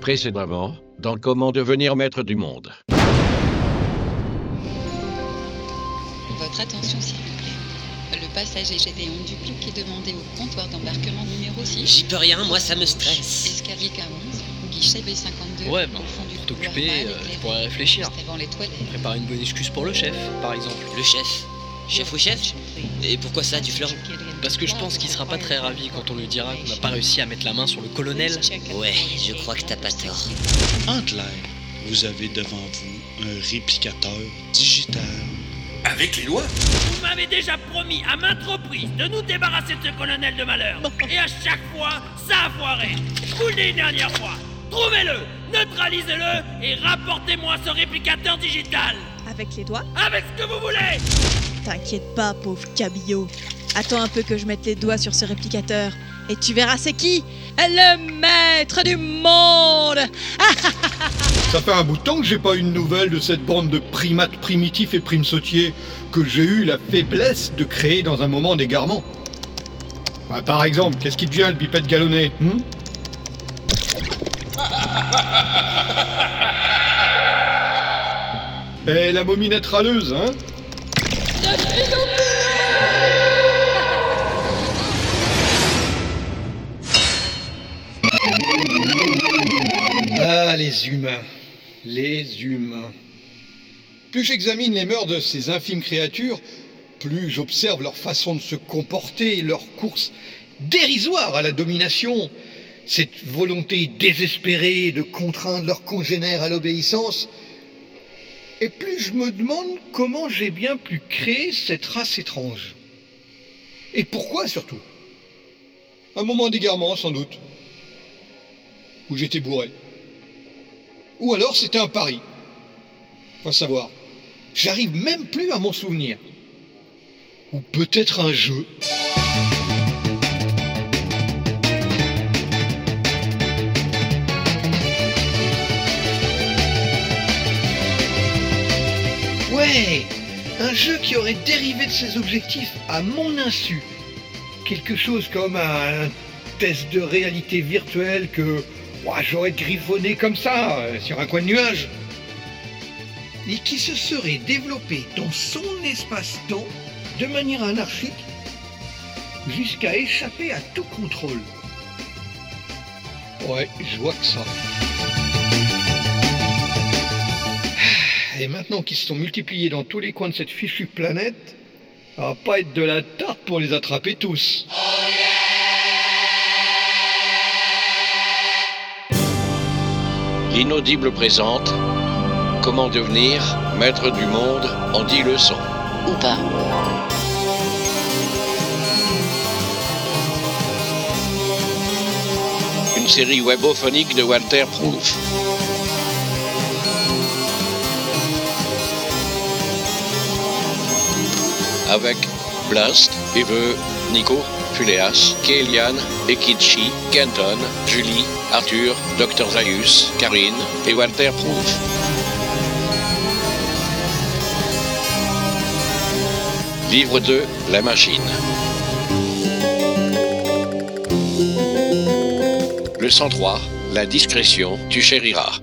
Précédemment, dans Comment devenir maître du monde. Votre attention, s'il vous plaît. Le passager Gédéon Duclouc est demandé au comptoir d'embarquement numéro 6. J'y peux rien, moi ça me stresse. Escalier K11, guichet B52. Ouais, au fond du pour t'occuper, mal euh, pourrais réfléchir. Juste avant les toilettes. Préparer une bonne excuse pour le chef, par exemple. Le chef Chef ou chef Et pourquoi ça, du flanc? Parce que je pense qu'il sera pas très ravi quand on lui dira qu'on n'a pas réussi à mettre la main sur le colonel. Ouais, je crois que t'as pas tort. En clair, vous avez devant vous un réplicateur digital. Avec les lois? Vous m'avez déjà promis à maintes reprises de nous débarrasser de ce colonel de malheur. Et à chaque fois, ça a foiré. Vous le dis une dernière fois. Trouvez-le, neutralisez-le et rapportez-moi ce réplicateur digital. Avec les doigts? Avec ce que vous voulez T'inquiète pas, pauvre cabillaud. Attends un peu que je mette les doigts sur ce réplicateur. Et tu verras c'est qui Le maître du monde Ça fait un bout de temps que j'ai pas une nouvelle de cette bande de primates primitifs et primes sautiers que j'ai eu la faiblesse de créer dans un moment d'égarement. Bah, par exemple, qu'est-ce qui devient le bipède galonné hmm? Eh, la mominette râleuse, hein? Ah, les humains. Les humains. Plus j'examine les mœurs de ces infimes créatures, plus j'observe leur façon de se comporter, leur course dérisoire à la domination, cette volonté désespérée de contraindre leurs congénères à l'obéissance. Et plus je me demande comment j'ai bien pu créer cette race étrange. Et pourquoi surtout? Un moment d'égarement sans doute. Où j'étais bourré. Ou alors c'était un pari. Faut savoir. J'arrive même plus à m'en souvenir. Ou peut-être un jeu. Un jeu qui aurait dérivé de ses objectifs à mon insu. Quelque chose comme un test de réalité virtuelle que j'aurais griffonné comme ça, euh, sur un coin de nuage. Et qui se serait développé dans son espace-temps de manière anarchique jusqu'à échapper à tout contrôle. Ouais, je vois que ça. Et maintenant qu'ils se sont multipliés dans tous les coins de cette fichue planète, ça va pas être de la tarte pour les attraper tous. L'inaudible présente Comment devenir maître du monde en 10 leçons. Ou pas. Une série webophonique de Walter Proof. Avec Blast, Eve, Nico, Phileas, Kélian, Ekichi, Kenton, Julie, Arthur, Dr. Zaius, Karine et Walter Proof. Livre 2, La machine. Le 103, La discrétion, tu chériras.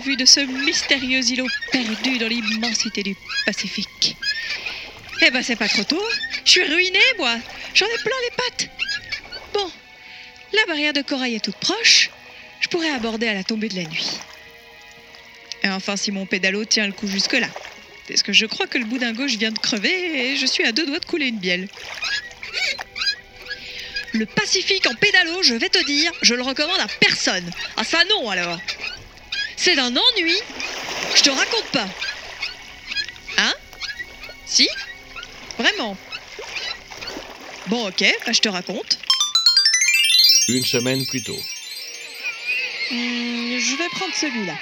Vue de ce mystérieux îlot perdu dans l'immensité du Pacifique. Eh ben c'est pas trop tôt. Je suis ruiné, moi. J'en ai plein les pattes. Bon, la barrière de corail est toute proche. Je pourrais aborder à la tombée de la nuit. Et enfin, si mon pédalo tient le coup jusque-là. Parce que je crois que le boudin gauche vient de crever et je suis à deux doigts de couler une bielle. Le Pacifique en pédalo, je vais te dire, je le recommande à personne. Ah ça non alors. C'est d'un ennui. Je te raconte pas. Hein? Si? Vraiment? Bon ok, bah, je te raconte. Une semaine plus tôt. Hmm, je vais prendre celui-là.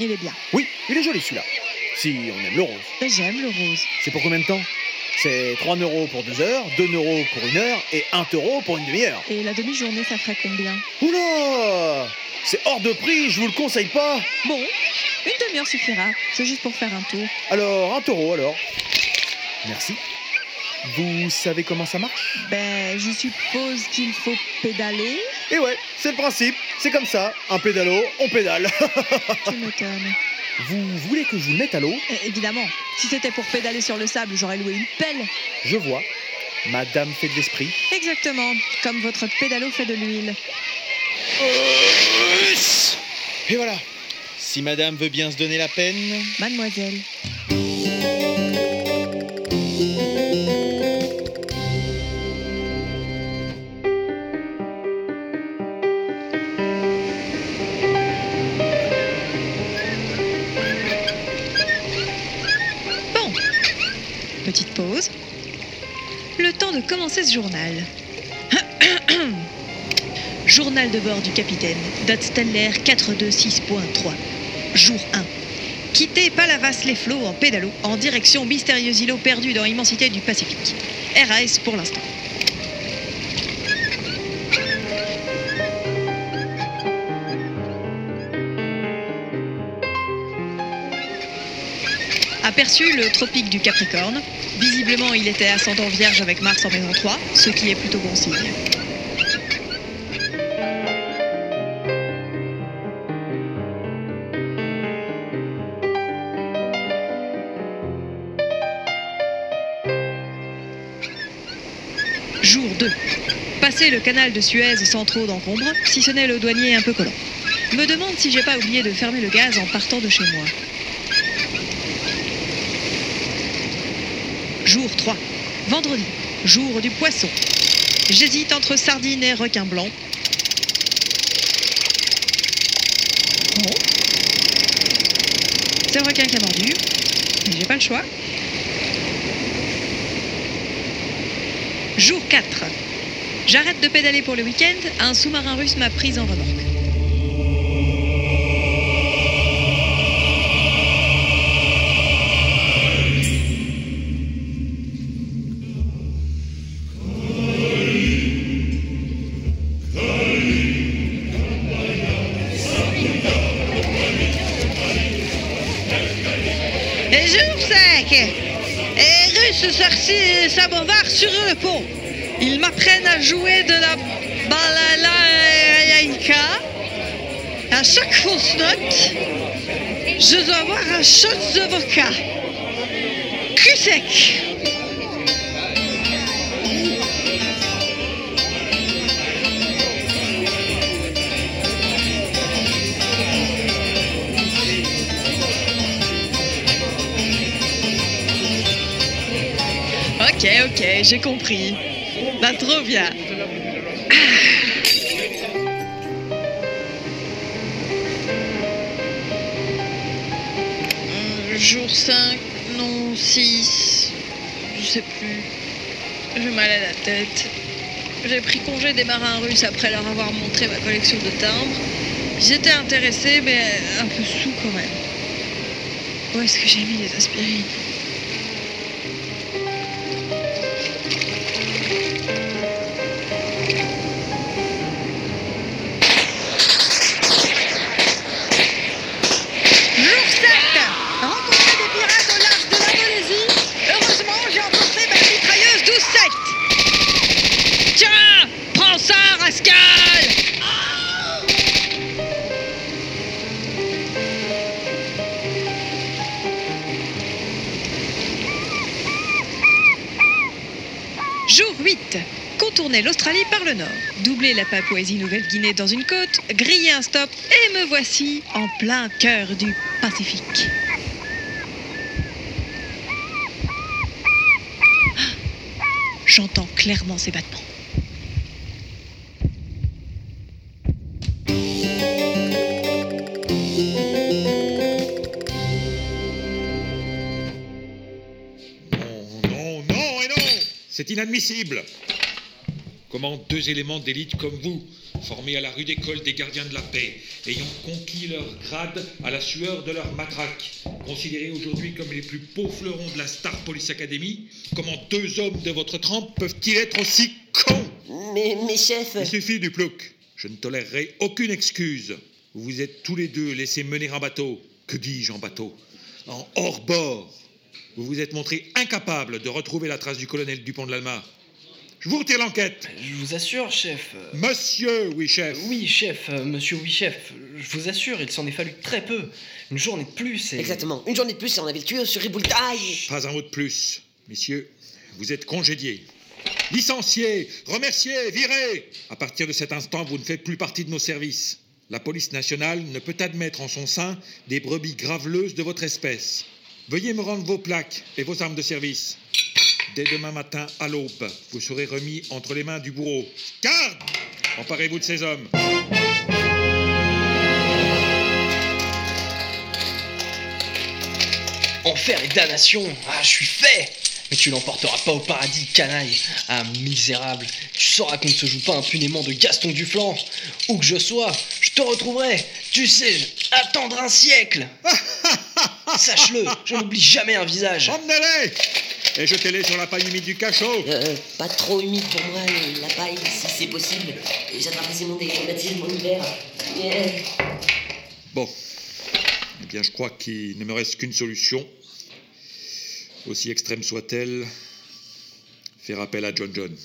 Il est bien. Oui, il est joli celui-là. Si on aime le rose. J'aime le rose. C'est pour combien de temps? C'est 3 euros pour 2 heures, 2 euros pour une heure et 1 euro pour une demi-heure. Et la demi-journée, ça ferait combien? Oula C'est hors de prix, je vous le conseille pas. Bon, Une demi-heure suffira. C'est juste pour faire un tour. Alors, un taureau alors. Merci. Vous savez comment ça marche? Ben, je suppose qu'il faut pédaler. Et ouais, c'est le principe. C'est comme ça. Un pédalo, on pédale. Tu m'étonnes. vous voulez que je vous le mette à l'eau? Eh, Évidemment, si c'était pour pédaler sur le sable, j'aurais loué une pelle. Je vois. Madame fait de l'esprit. Exactement, comme votre pédalo fait de l'huile. Et voilà. Si madame veut bien se donner la peine. Mademoiselle. Bon, petite pause. Le temps de commencer ce journal. Journal de bord du capitaine, date stellaire 426.3. Jour 1. Quitter Palavas-les-Flots en pédalo en direction mystérieux îlot perdu dans l'immensité du Pacifique. RAS pour l'instant. Aperçu le tropique du Capricorne. Visiblement, il était ascendant vierge avec Mars en maison 3, ce qui est plutôt bon signe. Le canal de Suez sans trop d'encombre, si ce n'est le douanier un peu collant. Me demande si j'ai pas oublié de fermer le gaz en partant de chez moi. Jour 3. Vendredi. Jour du poisson. J'hésite entre sardines et requin blanc. Bon. C'est le requin qui a mordu. Mais j'ai pas le choix. Jour 4. J'arrête de pédaler pour le week-end, un sous-marin russe m'a prise en remorque. Jour 5. Et Russe sorti samovar sur le pont. Ils m'apprennent à jouer de la balalaïka. À chaque fausse note, je dois avoir un shot de vodka. Cul sec. Ok, ok, j'ai compris. Bah trop bien. Euh, jour 5, non 6, je sais plus. J'ai mal à la tête. J'ai pris congé des marins russes après leur avoir montré ma collection de timbres. Ils étaient intéressés, mais un peu sous quand même. Où est-ce que j'ai mis les aspirines? L'Australie par le nord, doubler la Papouasie-Nouvelle-Guinée dans une côte, griller un stop et me voici en plein cœur du Pacifique. Ah, J'entends clairement ces battements. Non, non et non C'est inadmissible Comment deux éléments d'élite comme vous, formés à la rude école des gardiens de la paix, ayant conquis leur grade à la sueur de leur matraque, considérés aujourd'hui comme les plus beaux fleurons de la Star Police Academy, comment deux hommes de votre trempe peuvent-ils être aussi cons? Mais, mais chef. Il suffit du plouc. Je ne tolérerai aucune excuse. Vous vous êtes tous les deux laissés mener en bateau. que dis-je en bateau, en hors-bord. Vous vous êtes montré incapable de retrouver la trace du colonel Dupont de l'Alma. Je vous retire l'enquête. Je vous assure, chef. euh, Monsieur, oui, chef. Oui, chef, euh, monsieur, oui, chef. Je vous assure, il s'en est fallu très peu. Une journée de plus et. Exactement. Une journée de plus et on avait le tueur sur Riboultaille. Pas un mot de plus. Messieurs, vous êtes congédiés. Licenciés, remerciés, virés. À partir de cet instant, vous ne faites plus partie de nos services. La police nationale ne peut admettre en son sein des brebis graveleuses de votre espèce. Veuillez me rendre vos plaques et vos armes de service. Dès demain matin à l'aube, vous serez remis entre les mains du bourreau. Garde! Emparez-vous de ces hommes. Enfer et damnation. Ah, je suis fait. Mais tu l'emporteras pas au paradis, canaille. Ah, misérable. Tu sauras qu'on ne se joue pas impunément de Gaston Duflan. Où que je sois, je te retrouverai. Tu sais, attendre un siècle. Sache-le, je n'oublie jamais un visage. Emmenez-les Et jetez-les sur la paille humide du cachot. Euh, pas trop humide pour moi, le- la paille, si c'est possible. J'attraperai mon déglatisme mon hiver. Yeah. Bon. Eh bien, je crois qu'il ne me reste qu'une solution. Aussi extrême soit-elle, faire appel à John John.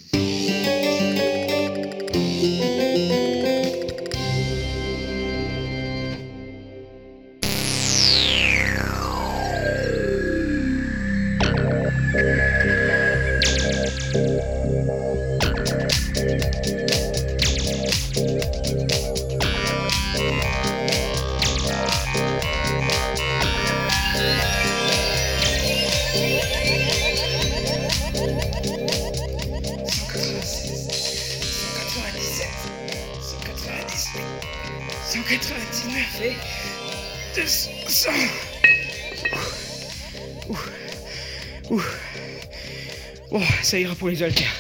Bon, ça ira pour les haltères.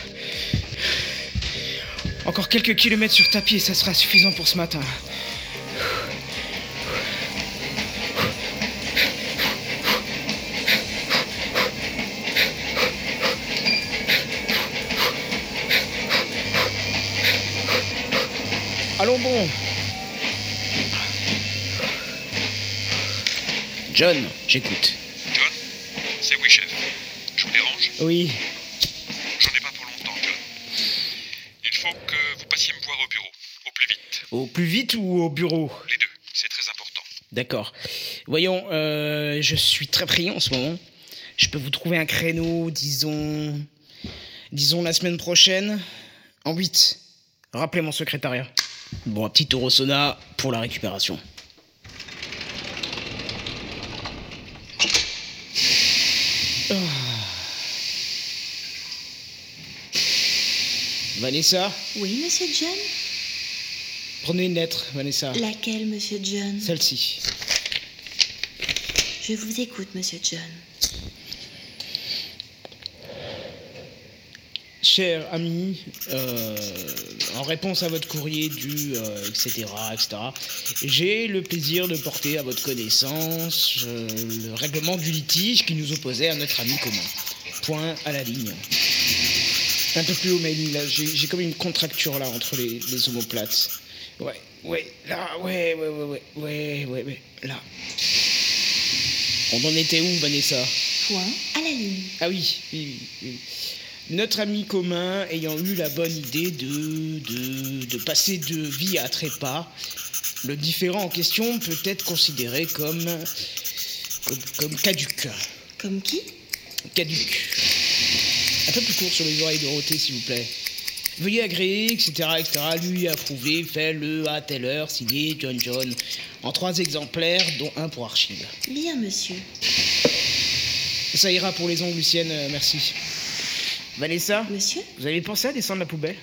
Encore quelques kilomètres sur tapis et ça sera suffisant pour ce matin. Allons bon. John, j'écoute. John C'est oui, chef. Je vous dérange? Oui, J'en ai pas pour longtemps, John. Il faut que vous passiez me voir au bureau, au plus vite. au plus vite ou au bureau? Les deux, c'est très important. D'accord. Voyons, euh, je suis très pris en ce moment. Je peux vous trouver un créneau, disons. Disons la semaine prochaine, en 8. Rappelez mon secrétariat. Bon, un petit euro sauna pour la récupération. Vanessa, Oui, monsieur John? Prenez une lettre, Vanessa. Laquelle, monsieur John? Celle-ci. Je vous écoute, monsieur John. Cher ami, euh, en réponse à votre courrier du euh, etc., etc., j'ai le plaisir de porter à votre connaissance euh, le règlement du litige qui nous opposait à notre ami commun. Point à la ligne. Un peu plus haut, mais là, j'ai comme une contracture là entre les, les omoplates. Ouais, ouais, là, ouais, ouais, ouais, ouais, ouais, ouais, ouais, là. On en était où, Vanessa? Point à la ligne. ah oui, oui, oui, oui. Notre ami commun ayant eu la bonne idée de, de, de passer de vie à trépas, le différent en question peut être considéré comme, comme, comme caduc. Comme qui? Caduc. Un peu plus court sur les oreilles Dorothée, s'il vous plaît. Veuillez agréer, etc., etc., lui approuver, fait le à telle heure, signé John John, en trois exemplaires, dont un pour archive. Bien, monsieur. Ça ira pour les ongles, Lucienne, euh, merci. Vanessa Monsieur Vous avez pensé à descendre la poubelle?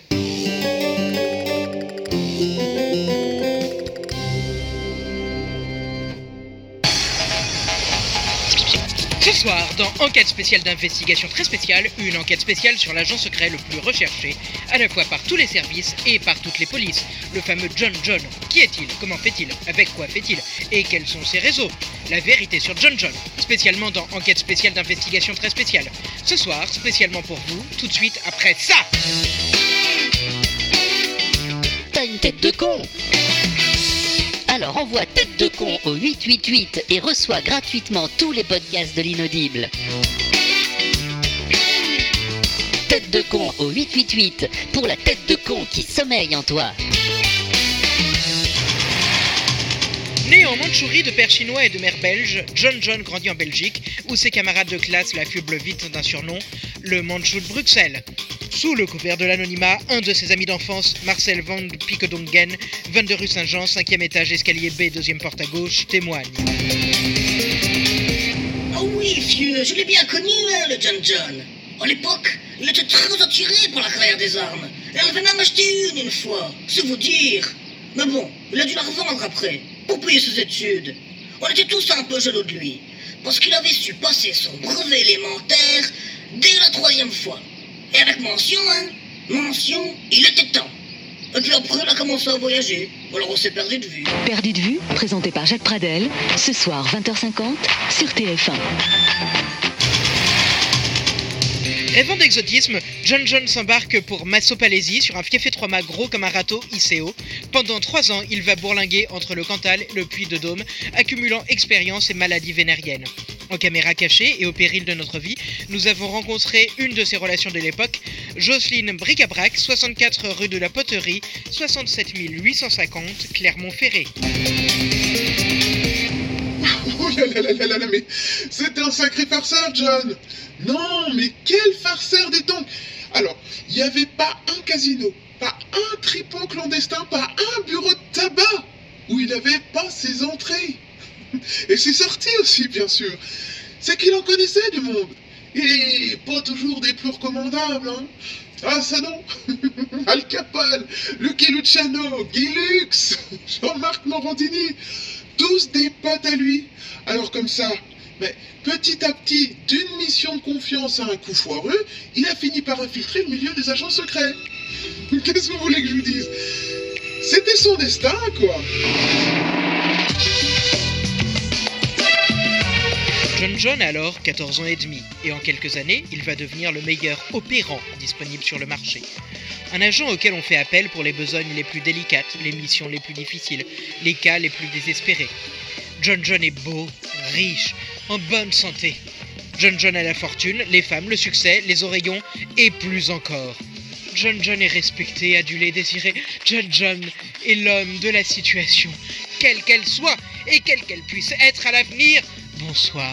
Ce soir, dans Enquête spéciale d'investigation très spéciale, une enquête spéciale sur l'agent secret le plus recherché, à la fois par tous les services et par toutes les polices, le fameux John John. Qui est-il? Comment fait-il? Avec quoi fait-il? Et quels sont ses réseaux? La vérité sur John John, spécialement dans Enquête spéciale d'investigation très spéciale. Ce soir, spécialement pour vous, tout de suite après ça T'as une tête de con Alors envoie tête de con au 888 et reçois gratuitement tous les podcasts de l'inaudible. Tête de con au 888 pour la tête de con qui sommeille en toi. Né en Mandchourie de père chinois et de mère belge, John John grandit en Belgique, où ses camarades de classe l'affublent vite d'un surnom, le Mandchou de Bruxelles. Sous le couvert de l'anonymat, un de ses amis d'enfance, Marcel Van Pickedongen, 22 rue Saint-Jean, 5e étage, escalier B, deuxième porte à gauche, témoigne. Oh oui, vieux, je l'ai bien connu, hein, le John John. À l'époque, il était très attiré par la carrière des armes. Et on avait même acheté une une fois, c'est vous dire. Mais bon, il a dû la revendre après, pour payer ses études. On était tous un peu jaloux de lui, parce qu'il avait su passer son brevet élémentaire dès la troisième fois. Et avec mention, hein, mention, il était temps. Et puis après, il a commencé à voyager. Alors on s'est perdu de vue. Perdu de vue, présenté par Jacques Pradel, ce soir 20h50 sur TF1. Rêvant d'exotisme, John John s'embarque pour Massopalaisie sur un café trois mâts gros comme un râteau ICO. Pendant trois ans, il va bourlinguer entre le Cantal et le Puy de Dôme, accumulant expérience et maladies vénériennes. En caméra cachée et au péril de notre vie, nous avons rencontré une de ses relations de l'époque, Jocelyne Bricabrac, 64 rue de la Poterie, 67 850 Clermont-Ferré. Mais c'est un sacré farceur, John Non, mais quel farceur des temps Alors, il n'y avait pas un casino, pas un tripot clandestin, pas un bureau de tabac où il n'avait pas ses entrées. Et ses sorties aussi, bien sûr. C'est qu'il en connaissait du monde. Et pas toujours des plus recommandables, hein ah ça non Al Capone, Lucky Luciano, Guy Lux, Jean-Marc Morandini, tous des potes à lui. Alors comme ça, mais petit à petit, d'une mission de confiance à un coup foireux, il a fini par infiltrer le milieu des agents secrets. Qu'est-ce que vous voulez que je vous dise? C'était son destin, quoi. John John a alors 14 ans et demi, et en quelques années, il va devenir le meilleur opérant disponible sur le marché. Un agent auquel on fait appel pour les besognes les plus délicates, les missions les plus difficiles, les cas les plus désespérés. John John est beau, riche, en bonne santé. John John a la fortune, les femmes, le succès, les oreillons et plus encore. John John est respecté, adulé, désiré. John John est l'homme de la situation, quelle qu'elle soit et quelle qu'elle puisse être à l'avenir. Bonsoir.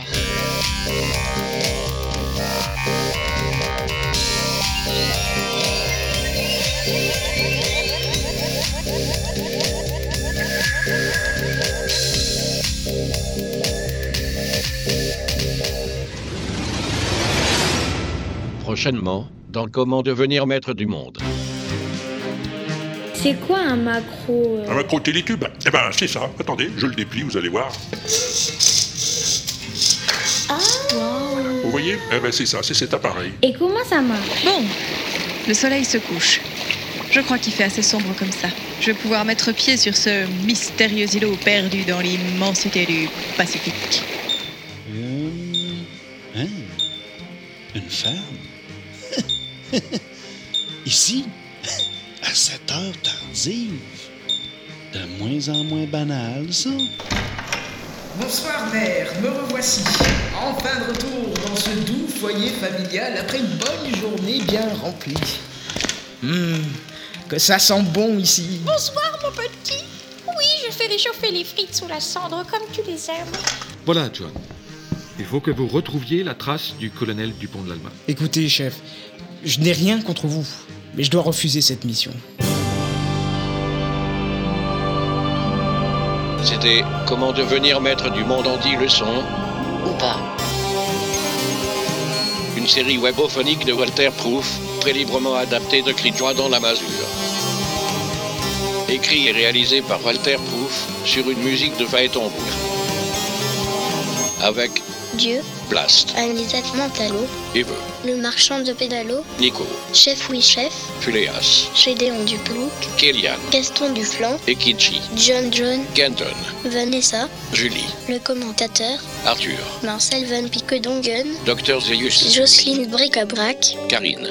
Prochainement, dans Comment devenir maître du monde. C'est quoi un macro euh Un macro télétube Eh ben, c'est ça. Attendez, je le déplie, vous allez voir. Wow. Vous voyez? Eh ben, c'est ça, c'est cet appareil. Et comment ça marche? Bon, le soleil se couche. Je crois qu'il fait assez sombre comme ça. Je vais pouvoir mettre pied sur ce mystérieux îlot perdu dans l'immensité du Pacifique. Euh, hein? Une femme? Ici? À cette heure tardive? De moins en moins banal, ça? Bonsoir mère, me revoici. Enfin de retour dans ce doux foyer familial après une bonne journée bien remplie. Hum, que ça sent bon ici. Bonsoir mon petit. Oui, je fais réchauffer les frites sous la cendre comme tu les aimes. Voilà, John. Il faut que vous retrouviez la trace du colonel Dupont de l'Alma. Écoutez, chef, je n'ai rien contre vous, mais je dois refuser cette mission. C'était Comment devenir maître du monde en 10 leçons ou pas. Une série webophonique de Walter Proof, très librement adaptée de Cridjoie dans la masure. Écrit et réalisé par Walter Proof sur une musique de Phaéton Avec Dieu, Blast, Anisette Montalo, Eve, le marchand de pédalo, Nico, Chef Oui Chef, Phileas, Gédéon Duplouc, Kélian, Gaston Duflan, Ekichi, John John, Kenton, Vanessa, Julie, le commentateur, Arthur, Marcel Van Pickedongen, Dr Zeus, Jocelyne Bricabrac, Karine.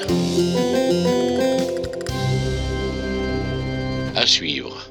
À suivre.